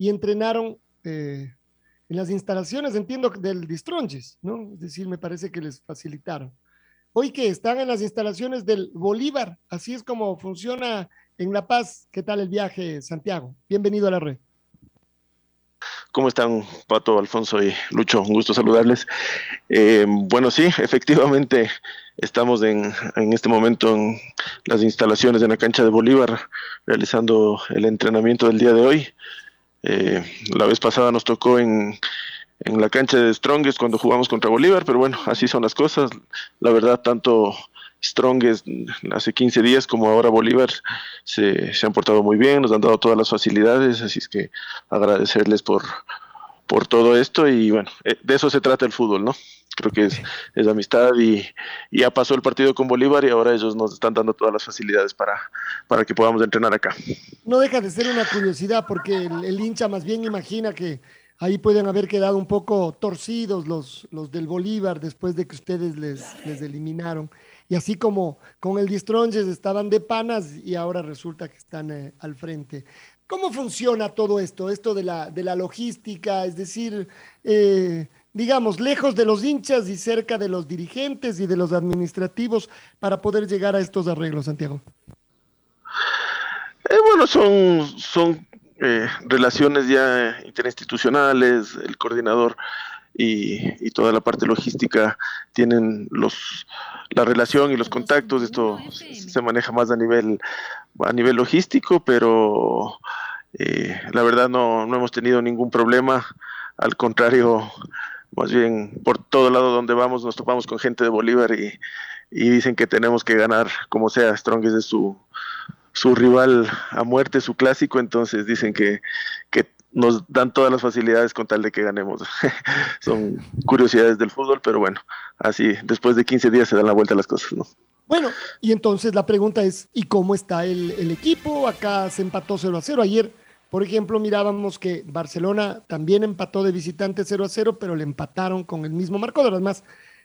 y entrenaron eh, en las instalaciones, entiendo, del Distronges, ¿no? Es decir, me parece que les facilitaron. Hoy que están en las instalaciones del Bolívar, así es como funciona en La Paz. ¿Qué tal el viaje, Santiago? Bienvenido a la red. ¿Cómo están, Pato, Alfonso y Lucho? Un gusto saludarles. Eh, bueno, sí, efectivamente estamos en, en, este momento en las instalaciones de la cancha de Bolívar realizando el entrenamiento del día de hoy. Eh, la vez pasada nos tocó en, en la cancha de Strongest cuando jugamos contra Bolívar, pero bueno, así son las cosas. La verdad, tanto Strongest hace 15 días como ahora Bolívar se, se, han portado muy bien, nos han dado todas las facilidades, así es que agradecerles por, por todo esto y bueno, eh, de eso se trata el fútbol, ¿no? Creo que es, es amistad y, y, ya pasó el partido con Bolívar y ahora ellos nos están dando todas las facilidades para, para que podamos entrenar acá. No deja de ser una curiosidad porque el, el hincha más bien imagina que ahí pueden haber quedado un poco torcidos los, los del Bolívar después de que ustedes les, les eliminaron. Y así como con el Distronges estaban de panas y ahora resulta que están eh, al frente. ¿Cómo funciona todo esto? Esto de la, de la logística, es decir, eh, digamos, lejos de los hinchas y cerca de los dirigentes y de los administrativos para poder llegar a estos arreglos, Santiago. Eh, bueno, son, son eh, relaciones ya interinstitucionales, el coordinador y, y, toda la parte logística tienen los la relación y los contactos, esto se maneja más a nivel a nivel logístico, pero eh, la verdad no, no hemos tenido ningún problema, al contrario, más bien por todo lado donde vamos nos topamos con gente de Bolívar y, dicen que tenemos que ganar como sea, Strong es su, su rival a muerte, su clásico, entonces dicen que, que nos dan todas las facilidades con tal de que ganemos. Son curiosidades del fútbol, pero bueno, así después de 15 días se dan la vuelta las cosas, ¿no? Bueno, y entonces la pregunta es, ¿y cómo está el, el equipo? Acá se empató 0 a 0. Ayer, por ejemplo, mirábamos que Barcelona también empató de visitante 0 a 0, pero le empataron con el mismo marcador. Además,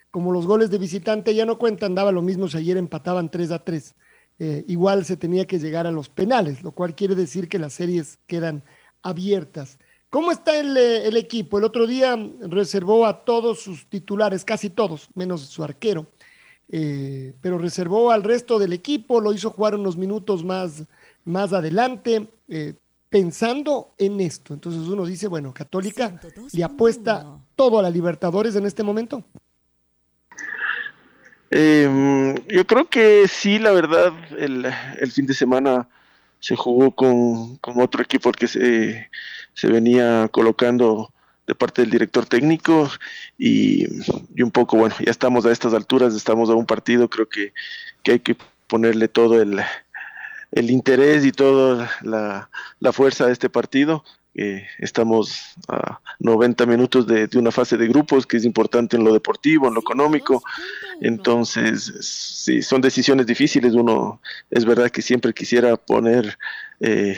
como los goles de visitante ya no cuentan, daba lo mismo si ayer empataban 3 a 3. Eh, igual se tenía que llegar a los penales, lo cual quiere decir que las series quedan abiertas. ¿Cómo está el, el, equipo? El otro día reservó a todos sus titulares, casi todos, menos su arquero, eh, pero reservó al resto del equipo, lo hizo jugar unos minutos más, más adelante, eh, pensando en esto. Entonces uno dice, bueno, Católica le apuesta todo a la Libertadores en este momento. Eh, yo creo que sí, la verdad, el, el fin de semana se jugó con, con otro equipo que se, se, venía colocando de parte del director técnico y, y, un poco, bueno, ya estamos a estas alturas, estamos a un partido, creo que, que hay que ponerle todo el, el interés y toda la, la fuerza a este partido. Eh, estamos a 90 minutos de, de, una fase de grupos que es importante en lo deportivo, en lo económico. Entonces, sí, son decisiones difíciles. Uno es verdad que siempre quisiera poner eh,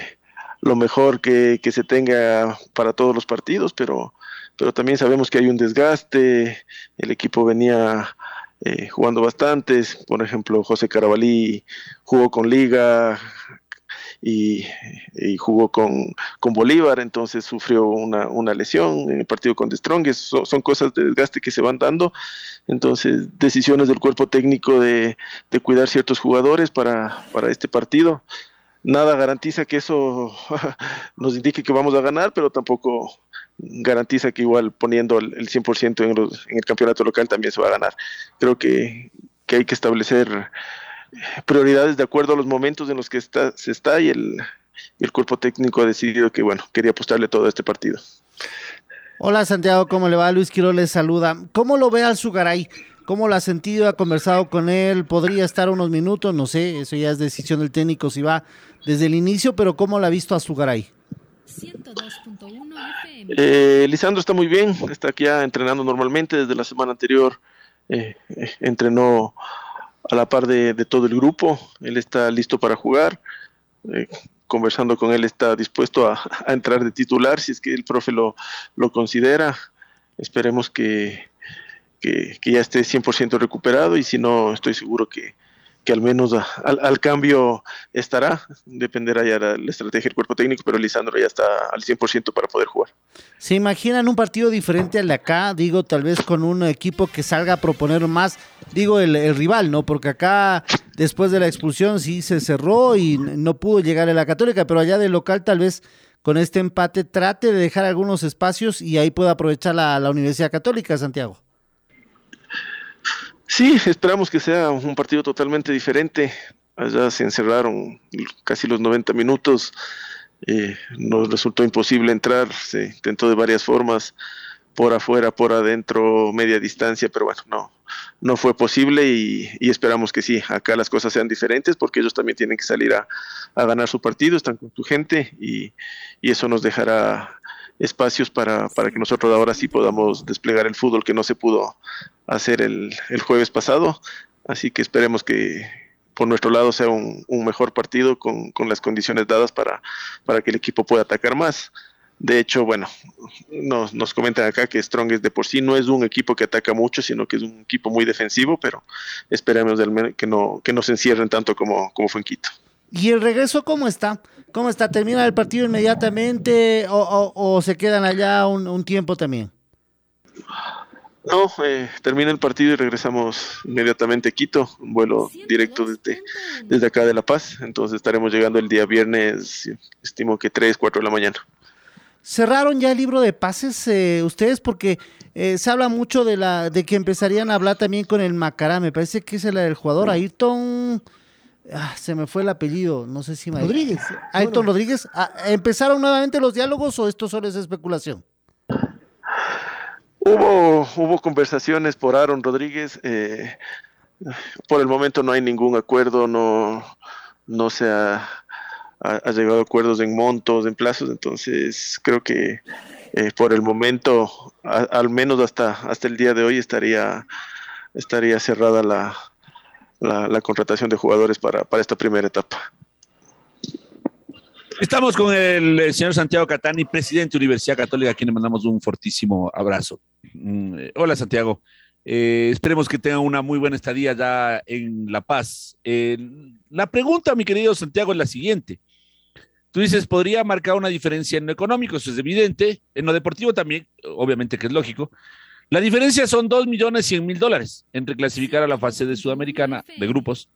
lo mejor que, que, se tenga para todos los partidos, pero, pero también sabemos que hay un desgaste. El equipo venía eh, jugando bastantes. Por ejemplo, José Carabalí jugó con Liga, y, jugó con, con, Bolívar, entonces sufrió una, una, lesión en el partido con The Strongest. So, son cosas de desgaste que se van dando, entonces decisiones del cuerpo técnico de, de cuidar ciertos jugadores para, para este partido. Nada garantiza que eso nos indique que vamos a ganar, pero tampoco garantiza que igual poniendo el 100% en, los, en el campeonato local también se va a ganar. Creo que hay que establecer prioridades de acuerdo a los momentos en los que está, se está y el, el cuerpo técnico ha decidido que, bueno, quería apostarle todo a este partido. Hola Santiago, ¿cómo le va? Luis Quiroz les saluda. ¿Cómo lo ve al Sugaray? ¿Cómo lo ha sentido? ¿Ha conversado con él? ¿Podría estar unos minutos? No sé, eso ya es decisión del técnico si va desde el inicio, pero ¿cómo lo ha visto a Sugaray? Eh, Lisandro está muy bien, está aquí ya entrenando normalmente desde la semana anterior. Eh, eh, entrenó a la par de, todo el grupo, él está listo para jugar. Conversando con él está dispuesto a, entrar de titular si es que el profe lo, lo considera. Esperemos que, que, que ya esté 100% recuperado y si no, estoy seguro que, que al menos al, cambio estará, dependerá ya la, la, estrategia del cuerpo técnico, pero Lisandro ya está al 100% para poder jugar. ¿Se imaginan un partido diferente al de acá? Digo, tal vez con un equipo que salga a proponer más, digo, el, rival, ¿no? Porque acá, después de la expulsión, sí se cerró y no pudo llegar a la Católica, pero allá del local tal vez con este empate trate de dejar algunos espacios y ahí pueda aprovechar la, la Universidad Católica, Santiago. Sí, esperamos que sea un partido totalmente diferente. Allá se encerraron casi los 90 minutos. Eh, nos resultó imposible entrar, se intentó de varias formas, por afuera, por adentro, media distancia, pero bueno, no, no fue posible y, esperamos que sí, acá las cosas sean diferentes porque ellos también tienen que salir a, ganar su partido, están con su gente y eso nos dejará espacios para, para, que nosotros ahora sí podamos desplegar el fútbol que no se pudo hacer el, el jueves pasado. Así que esperemos que por nuestro lado sea un, un mejor partido con, con, las condiciones dadas para, para que el equipo pueda atacar más. De hecho, bueno, nos, nos comentan acá que Strongest de por sí no es un equipo que ataca mucho, sino que es un equipo muy defensivo, pero esperemos que no, que no se encierren tanto como, como fue en Quito. ¿Y el regreso cómo está? ¿Cómo está? ¿Termina el partido inmediatamente o, o, o se quedan allá un, un, tiempo también? No, eh, termina el partido y regresamos inmediatamente a Quito, un vuelo directo desde, desde acá de La Paz. Entonces estaremos llegando el día viernes, estimo que 3, 4 de la mañana. ¿Cerraron ya el libro de pases eh, ustedes? Porque eh, se habla mucho de la de que empezarían a hablar también con el Macará. Me parece que es el del jugador Ayrton. Ah, se me fue el apellido, no sé si me... Rodríguez. Ayrton bueno. Rodríguez. Ah, ¿Empezaron nuevamente los diálogos o esto solo es especulación? Hubo, hubo conversaciones por Aaron Rodríguez. Eh, por el momento no hay ningún acuerdo, no, no se ha, ha, ha, llegado a acuerdos en montos, en plazos, entonces creo que eh, por el momento, a, al menos hasta, hasta el día de hoy, estaría, estaría cerrada la, la, contratación de jugadores para, para esta primera etapa. Estamos con el, señor Santiago Catani, presidente de Universidad Católica, a quien le mandamos un fortísimo abrazo. Mm, eh, hola, Santiago. Eh, esperemos que tenga una muy buena estadía ya en La Paz. La pregunta, mi querido Santiago, es la siguiente. Tú dices, podría marcar una diferencia en lo económico, eso es evidente. En lo deportivo también, obviamente que es lógico. La diferencia son 2 millones 100 mil dólares entre clasificar a la fase de Sudamericana de grupos,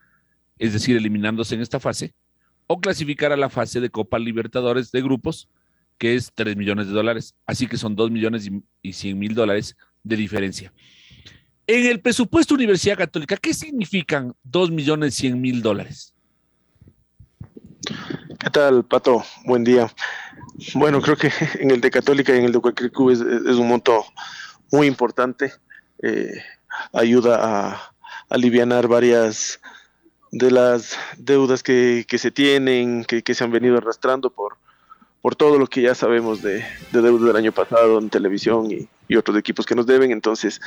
es decir, eliminándose en esta fase, o clasificar a la fase de Copa Libertadores de grupos, que es 3 millones de dólares. Así que son 2 millones y 100 mil dólares de diferencia. En el presupuesto Universidad Católica, ¿qué significan 2 millones 100 mil dólares? ¿Qué tal, Pato? Buen día. Bueno, creo que en el de Católica y en el de cualquier es, es un monto muy importante. Eh, ayuda a aliviar varias de las deudas que, que se tienen, que, que, se han venido arrastrando por, por todo lo que ya sabemos de, de deuda del año pasado en televisión y, y, otros equipos que nos deben. Entonces,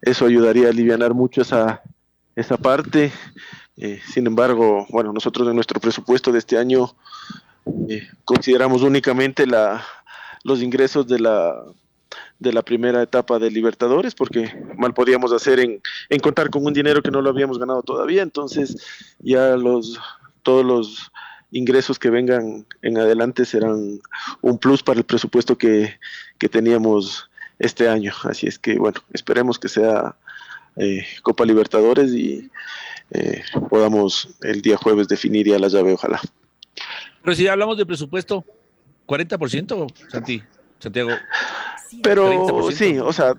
eso ayudaría a aliviar mucho esa, esa parte. Eh, sin embargo, bueno, nosotros en nuestro presupuesto de este año eh, consideramos únicamente la, los ingresos de la de la primera etapa de Libertadores, porque mal podíamos hacer en, en, contar con un dinero que no lo habíamos ganado todavía, entonces ya los todos los ingresos que vengan en adelante serán un plus para el presupuesto que, que teníamos este año. Así es que bueno, esperemos que sea eh, Copa Libertadores y eh, podamos el día jueves definir ya la llave, ojalá. Pero si hablamos de presupuesto, 40%, Santi, Santiago. Pero 30%. sí, o sea,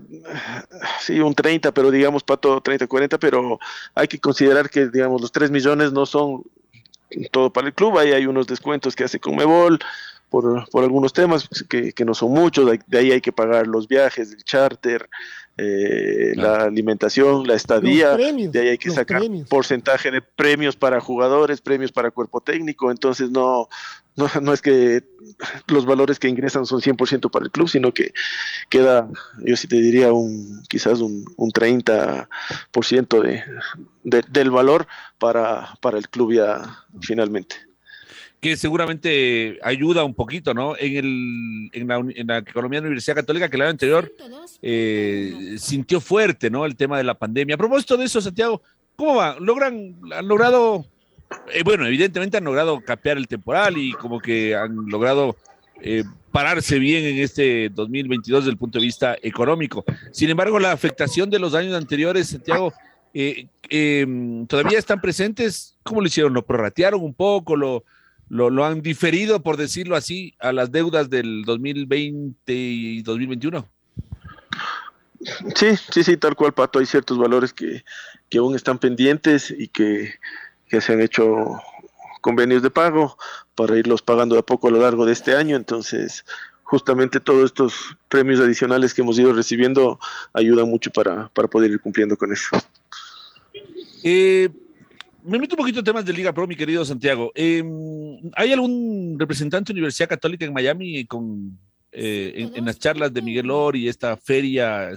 sí, un 30, pero digamos, Pato, 30, 40, pero hay que considerar que, digamos, los 3 millones no son todo para el club, ahí hay unos descuentos que hace Conmebol por, por algunos temas que, que no son muchos, de ahí hay que pagar los viajes, el charter, eh, la alimentación, la estadía, premios, de ahí hay que sacar premios. porcentaje de premios para jugadores, premios para cuerpo técnico, entonces no, no, no es que los valores que ingresan son 100% para el club, sino que queda, yo sí te diría, un quizás un, un 30% de, de, del valor para, para el club ya finalmente. Que seguramente ayuda un poquito, ¿no? En, el, en, la, economía de la Universidad Católica, que el año anterior eh, sintió fuerte, ¿no? El tema de la pandemia. A propósito de eso, Santiago, ¿cómo va? ¿Logran, han logrado, eh, bueno, evidentemente han logrado capear el temporal y como que han logrado eh, pararse bien en este 2022 desde el punto de vista económico. Sin embargo, la afectación de los años anteriores, Santiago, todavía están presentes. ¿Cómo lo hicieron? ¿Lo prorratearon un poco? ¿Lo, lo, lo han diferido, por decirlo así, a las deudas del 2020 y 2021? Sí, sí, sí, tal cual, Pato. Hay ciertos valores que, que aún están pendientes y que, que se han hecho convenios de pago para irlos pagando de a poco a lo largo de este año. Entonces, justamente todos estos premios adicionales que hemos ido recibiendo ayudan mucho para, para poder ir cumpliendo con eso. Eh, me meto un poquito en temas de Liga Pro, mi querido Santiago. Eh, ¿Hay algún representante de Universidad Católica en Miami con, eh, en, en las charlas de Miguel Or y esta feria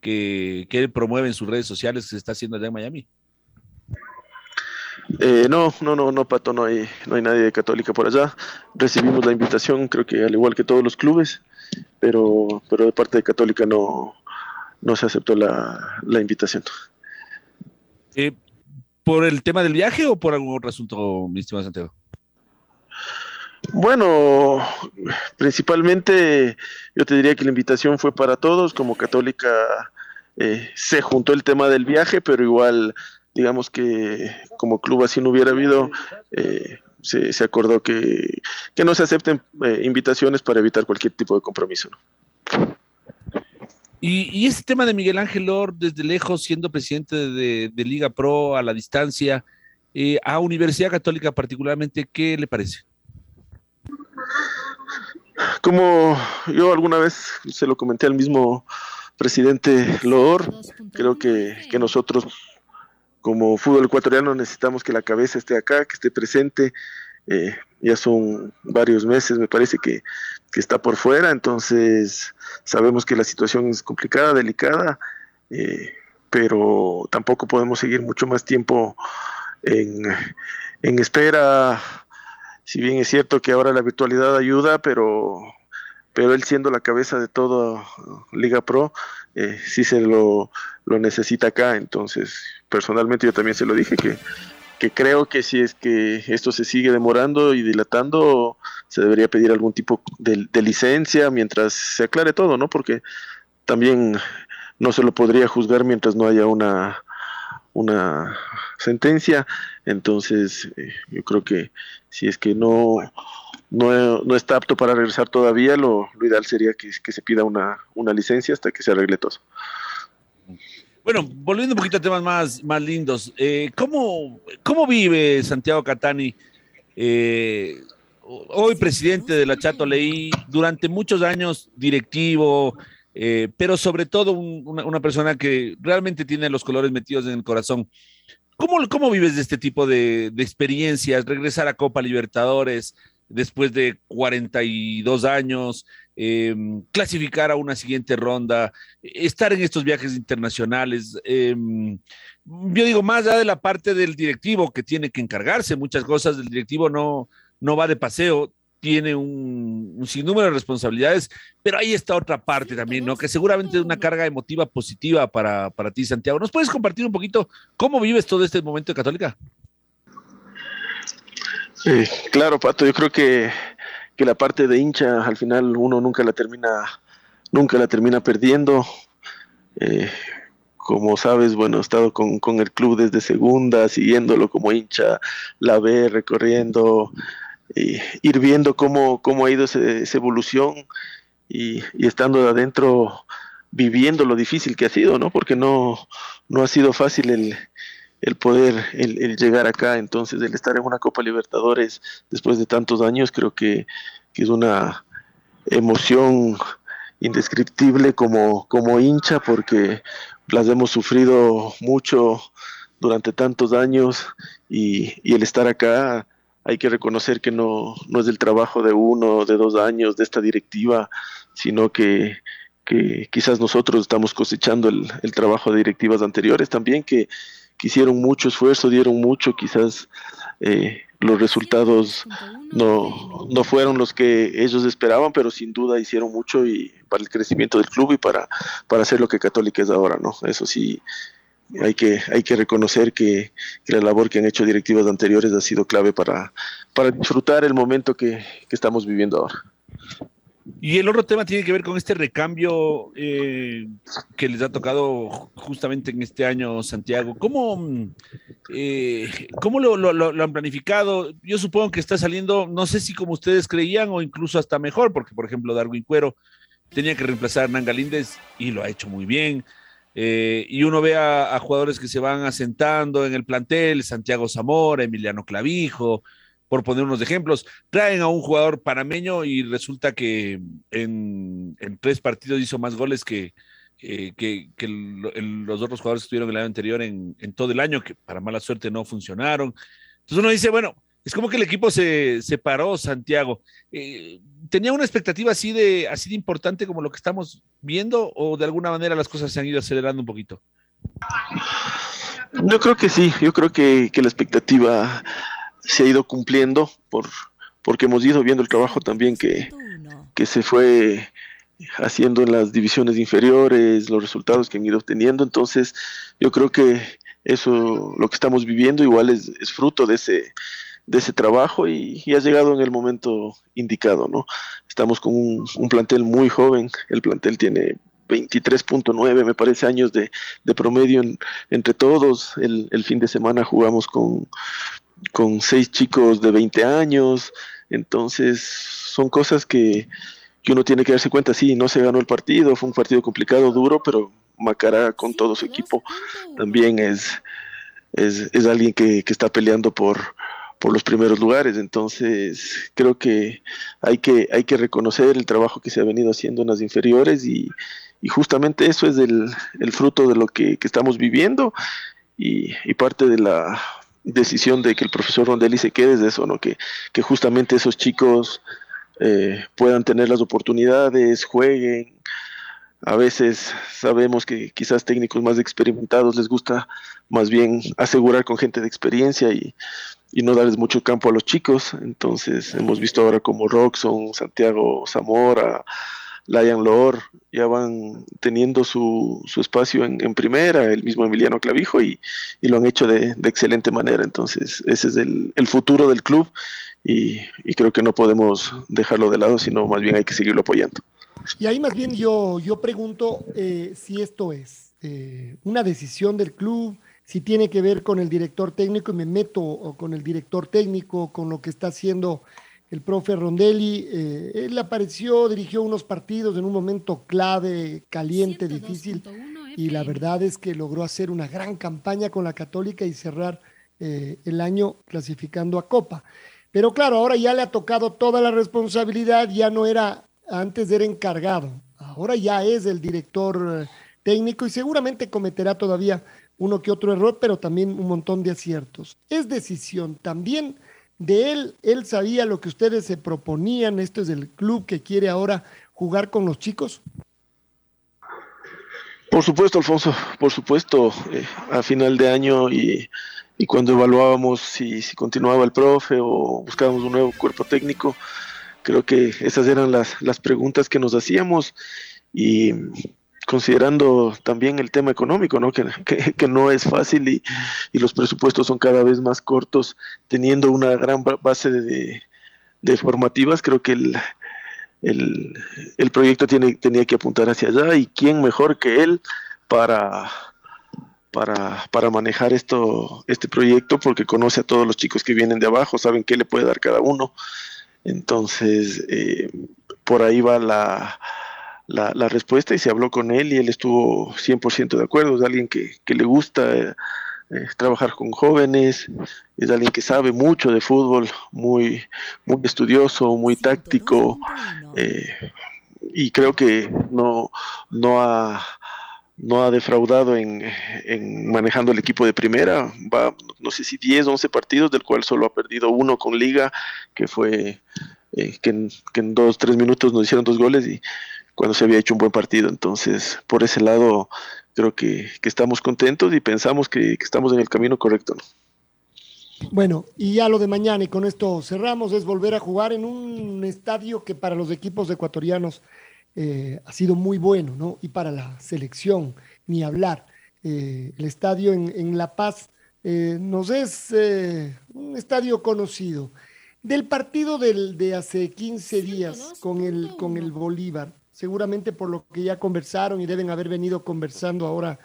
que, que él promueve en sus redes sociales que se está haciendo allá en Miami? Eh, no, no, no, no, Pato, no hay, no hay nadie de Católica por allá. Recibimos la invitación, creo que al igual que todos los clubes, pero, pero de parte de Católica no, no se aceptó la, la invitación. Eh, ¿Por el tema del viaje o por algún otro asunto, mi estimado Santiago? Bueno, principalmente yo te diría que la invitación fue para todos, como Católica eh, se juntó el tema del viaje, pero igual digamos que como club así no hubiera habido, eh, se, acordó que, que, no se acepten eh, invitaciones para evitar cualquier tipo de compromiso. ¿no? Y, y, este tema de Miguel Ángel Or, desde lejos, siendo presidente de, de Liga Pro a la distancia, eh, a Universidad Católica particularmente, ¿qué le parece? Como yo alguna vez se lo comenté al mismo presidente Lodor, creo que, que nosotros como fútbol ecuatoriano necesitamos que la cabeza esté acá, que esté presente. Eh, ya son varios meses, me parece que, que, está por fuera, entonces sabemos que la situación es complicada, delicada, eh, pero tampoco podemos seguir mucho más tiempo en, en, espera. Si bien es cierto que ahora la virtualidad ayuda, pero, pero él siendo la cabeza de toda Liga Pro, eh, sí se lo, lo necesita acá, entonces personalmente yo también se lo dije que, que, creo que si es que esto se sigue demorando y dilatando, se debería pedir algún tipo de, licencia mientras se aclare todo, ¿no? Porque también no se lo podría juzgar mientras no haya una, una sentencia. Entonces, eh, yo creo que si es que no, no, no está apto para regresar todavía, lo, lo ideal sería que, que, se pida una, una licencia hasta que se arregle todo. Bueno, volviendo un poquito a temas más, más lindos, eh, ¿cómo, ¿cómo vive Santiago Catani, eh, hoy presidente de la Chato Leí, durante muchos años directivo, eh, pero sobre todo un, una, una, persona que realmente tiene los colores metidos en el corazón? ¿Cómo, cómo vives de este tipo de, de experiencias? Regresar a Copa Libertadores después de 42 años, eh, clasificar a una siguiente ronda, estar en estos viajes internacionales. Eh, yo digo, más allá de la parte del directivo que tiene que encargarse, muchas cosas del directivo no, no va de paseo, tiene un, un, sinnúmero de responsabilidades, pero ahí está otra parte también, ¿no? Que seguramente es una carga emotiva positiva para, para ti, Santiago. ¿Nos puedes compartir un poquito cómo vives todo este momento de Católica? Eh, claro, Pato, yo creo que, que, la parte de hincha al final uno nunca la termina, nunca la termina perdiendo. Eh, como sabes, bueno, he estado con, con, el club desde segunda, siguiéndolo como hincha, la ve recorriendo, ir viendo cómo, cómo ha ido ese, esa evolución y, estando de adentro viviendo lo difícil que ha sido, ¿no? Porque no, no ha sido fácil el, el poder, el, llegar acá, entonces el estar en una Copa Libertadores después de tantos años, creo que, es una emoción indescriptible como, como hincha, porque las hemos sufrido mucho durante tantos años y, el estar acá hay que reconocer que no, no es del trabajo de uno, de dos años, de esta directiva, sino que, quizás nosotros estamos cosechando el, trabajo de directivas anteriores también, que, hicieron mucho esfuerzo, dieron mucho, quizás eh, los resultados no, no fueron los que ellos esperaban, pero sin duda hicieron mucho y para el crecimiento del club y para, para hacer lo que Católica es ahora, ¿no? Eso sí, hay que, hay que reconocer que, la labor que han hecho directivas anteriores ha sido clave para, para disfrutar el momento que, estamos viviendo ahora. Y el otro tema tiene que ver con este recambio eh, que les ha tocado justamente en este año, Santiago. ¿Cómo, eh, cómo lo, han planificado? Yo supongo que está saliendo, no sé si como ustedes creían o incluso hasta mejor, porque por ejemplo Darwin Cuero tenía que reemplazar a Hernán Galíndez y lo ha hecho muy bien. Eh, y uno ve a, jugadores que se van asentando en el plantel, Santiago Zamora, Emiliano Clavijo, por poner unos ejemplos, traen a un jugador panameño y resulta que en, tres partidos hizo más goles que, que, los otros jugadores que estuvieron el año anterior en, todo el año, que para mala suerte no funcionaron. Entonces uno dice, bueno, es como que el equipo se separó, Santiago. Eh, ¿Tenía una expectativa así de, así de importante como lo que estamos viendo o de alguna manera las cosas se han ido acelerando un poquito? Yo creo que sí, yo creo que, la expectativa se ha ido cumpliendo por, porque hemos ido viendo el trabajo también que, que se fue haciendo en las divisiones inferiores, los resultados que han ido obteniendo. Entonces, yo creo que eso, lo que estamos viviendo, igual es, fruto de ese, de ese trabajo y, ha llegado en el momento indicado, ¿no? Estamos con un, plantel muy joven, el plantel tiene 23.9, me parece, años de, promedio entre todos. El, fin de semana jugamos con, con seis chicos de 20 años, entonces son cosas que, que uno tiene que darse cuenta, sí, no se ganó el partido, fue un partido complicado, duro, pero Macará con todo su equipo también es, es, alguien que, que está peleando por, por los primeros lugares. Entonces, creo que hay que, hay que reconocer el trabajo que se ha venido haciendo en las inferiores y, justamente eso es el, fruto de lo que, estamos viviendo y, parte de la decisión de que el profesor Rondelli se quede es eso, ¿no? que, que justamente esos chicos eh, puedan tener las oportunidades, jueguen. A veces sabemos que quizás técnicos más experimentados les gusta más bien asegurar con gente de experiencia y, y no darles mucho campo a los chicos. Entonces hemos visto ahora como Roxon, Santiago Zamora, Lion Lor, ya van teniendo su, su espacio en, primera, el mismo Emiliano Clavijo, y, y lo han hecho de, de, excelente manera. Entonces ese es el, el futuro del club y, y, creo que no podemos dejarlo de lado, sino más bien hay que seguirlo apoyando. Y ahí más bien yo, yo pregunto eh, si esto es eh, una decisión del club, si tiene que ver con el director técnico y me meto con el director técnico, con lo que está haciendo el profe Rondelli. Eh, él apareció, dirigió unos partidos en un momento clave, caliente, difícil, y la verdad es que logró hacer una gran campaña con la Católica y cerrar eh, el año clasificando a Copa. Pero claro, ahora ya le ha tocado toda la responsabilidad, ya no era, antes era encargado, ahora ya es el director eh, técnico y seguramente cometerá todavía uno que otro error, pero también un montón de aciertos. Es decisión también de él, él sabía lo que ustedes se proponían, esto es el club que quiere ahora jugar con los chicos. Por supuesto, Alfonso, por supuesto, eh, a final de año y, cuando evaluábamos si, si, continuaba el profe o buscábamos un nuevo cuerpo técnico, creo que esas eran las, las preguntas que nos hacíamos y considerando también el tema económico, ¿no? Que, que, no es fácil y, y, los presupuestos son cada vez más cortos, teniendo una gran base de, de formativas, creo que el, el, el, proyecto tiene, tenía que apuntar hacia allá y quién mejor que él para, para, para manejar esto, este proyecto, porque conoce a todos los chicos que vienen de abajo, saben qué le puede dar cada uno. Entonces, eh, por ahí va la, la, respuesta y se habló con él y él estuvo 100% de acuerdo. Es alguien que, que le gusta eh, eh, trabajar con jóvenes, es alguien que sabe mucho de fútbol, muy, muy estudioso, muy táctico eh, y creo que no, no ha no ha defraudado en, en, manejando el equipo de primera. Va, no sé si 10, 11 partidos, del cual solo ha perdido uno con Liga, que fue que, en, que en dos, tres minutos nos hicieron dos goles y cuando se había hecho un buen partido. Entonces, por ese lado, creo que, estamos contentos y pensamos que, estamos en el camino correcto. Bueno, y ya lo de mañana, y con esto cerramos, es volver a jugar en un estadio que para los equipos ecuatorianos eh, ha sido muy bueno, ¿no? Y para la selección, ni hablar. Eh, el estadio en, La Paz eh, nos es un estadio conocido. Del partido del, de hace 15 días con el, con el Bolívar, seguramente por lo que ya conversaron y deben haber venido conversando ahora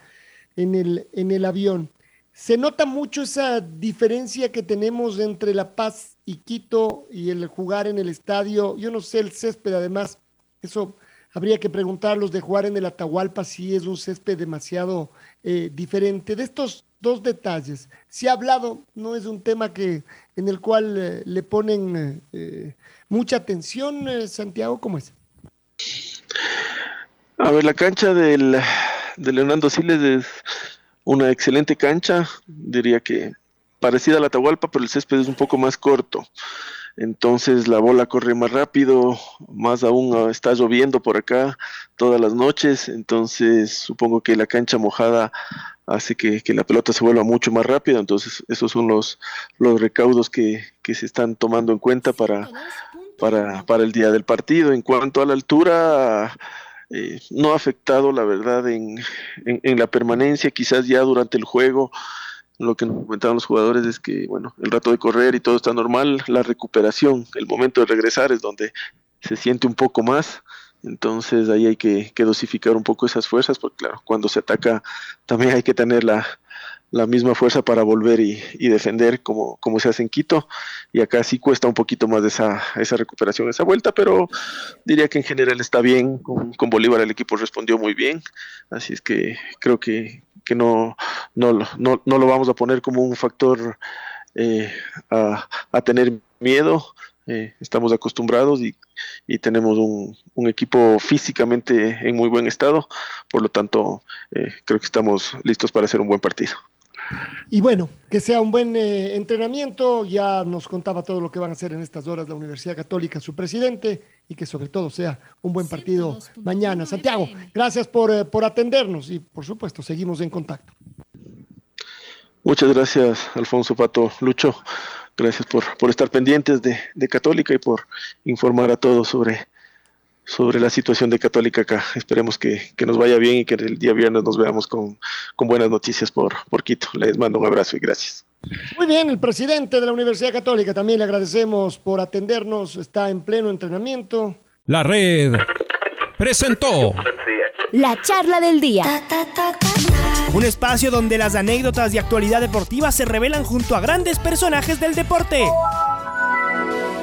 en el, en el avión. Se nota mucho esa diferencia que tenemos entre La Paz y Quito y el jugar en el estadio. Yo no sé, el césped además, eso habría que preguntarlos de jugar en el Atahualpa si es un césped demasiado eh, diferente. De estos dos detalles, se ha hablado, no es un tema que, en el cual eh, le ponen eh, mucha atención, Santiago, ¿cómo es? A ver, la cancha del, de Leonardo Siles es una excelente cancha, diría que parecida a la Atahualpa, pero el césped es un poco más corto. Entonces la bola corre más rápido, más aún ah, está lloviendo por acá todas las noches, entonces supongo que la cancha mojada hace que, la pelota se vuelva mucho más rápida, entonces esos son los, recaudos que se están tomando en cuenta para, para, para el día del partido. En cuanto a la altura, eh, no ha afectado, la verdad, en, en, la permanencia, quizás ya durante el juego. Lo que nos comentaban los jugadores es que, bueno, el rato de correr y todo está normal, la recuperación, el momento de regresar es donde se siente un poco más. Entonces ahí hay que, que dosificar un poco esas fuerzas, porque claro, cuando se ataca también hay que tener la, la misma fuerza para volver y, defender como, como, se hace en Quito. Y acá sí cuesta un poquito más de esa, esa recuperación, esa vuelta, pero diría que en general está bien. Con, Bolívar el equipo respondió muy bien. Así es que creo que, que no, no, no, no, lo vamos a poner como un factor eh, a, a, tener miedo. Eh, estamos acostumbrados y, y tenemos un, equipo físicamente en muy buen estado. Por lo tanto, eh, creo que estamos listos para hacer un buen partido. Y bueno, que sea un buen eh, entrenamiento. Ya nos contaba todo lo que van a hacer en estas horas la Universidad Católica, su presidente, y que sobre todo sea un buen partido mañana. Santiago, gracias por, eh, por atendernos y por supuesto seguimos en contacto. Muchas gracias, Alfonso Pato Lucho. Gracias por, por estar pendientes de, de Católica y por informar a todos sobre sobre la situación de Católica acá. Esperemos que, nos vaya bien y que el día viernes nos veamos con, buenas noticias por, por Quito. Les mando un abrazo y gracias. Muy bien, el presidente de la Universidad Católica también le agradecemos por atendernos, está en pleno entrenamiento. La red presentó la charla del día. Un espacio donde las anécdotas y actualidad deportiva se revelan junto a grandes personajes del deporte.